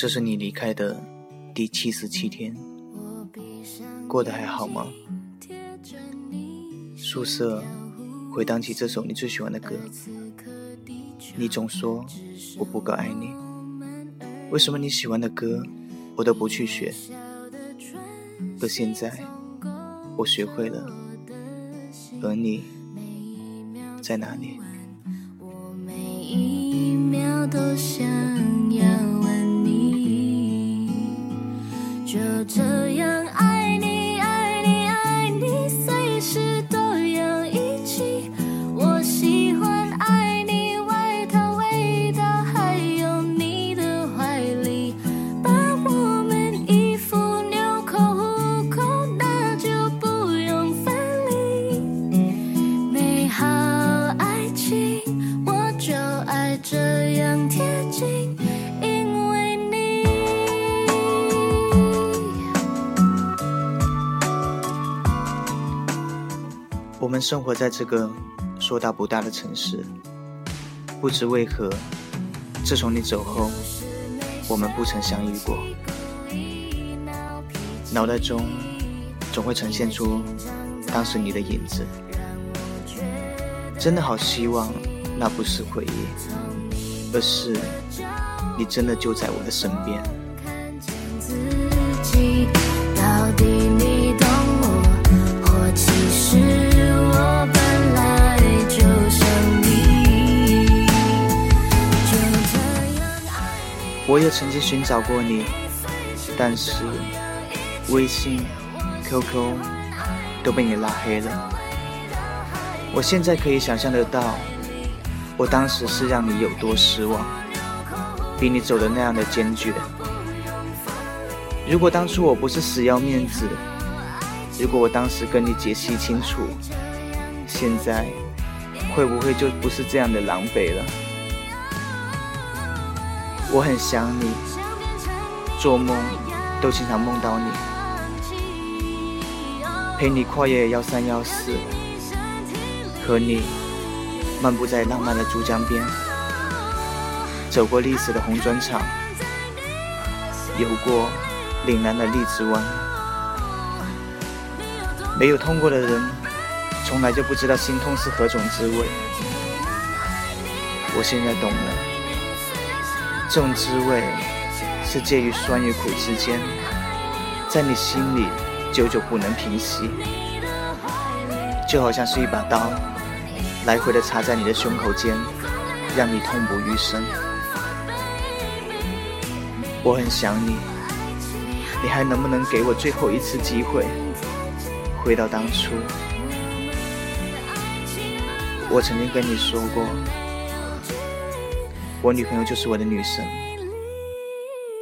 这是你离开的第七十七天，过得还好吗？宿舍回荡起这首你最喜欢的歌，你总说我不够爱你，为什么你喜欢的歌我都不去学？可现在我学会了，而你在哪里？我每一秒都想生活在这个说大不大的城市，不知为何，自从你走后，我们不曾相遇过。脑袋中总会呈现出当时你的影子，真的好希望那不是回忆，而是你真的就在我的身边。我也曾经寻找过你，但是微信、QQ 都被你拉黑了。我现在可以想象得到，我当时是让你有多失望，比你走的那样的坚决。如果当初我不是死要面子，如果我当时跟你解析清楚，现在会不会就不是这样的狼狈了？我很想你，做梦都经常梦到你，陪你跨越幺三幺四，和你漫步在浪漫的珠江边，走过历史的红砖厂，游过岭南的荔枝湾。没有痛过的人，从来就不知道心痛是何种滋味。我现在懂了。这种滋味是介于酸与苦之间，在你心里久久不能平息，就好像是一把刀，来回的插在你的胸口间，让你痛不欲生。我很想你，你还能不能给我最后一次机会，回到当初？我曾经跟你说过。我女朋友就是我的女神，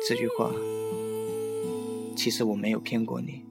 这句话，其实我没有骗过你。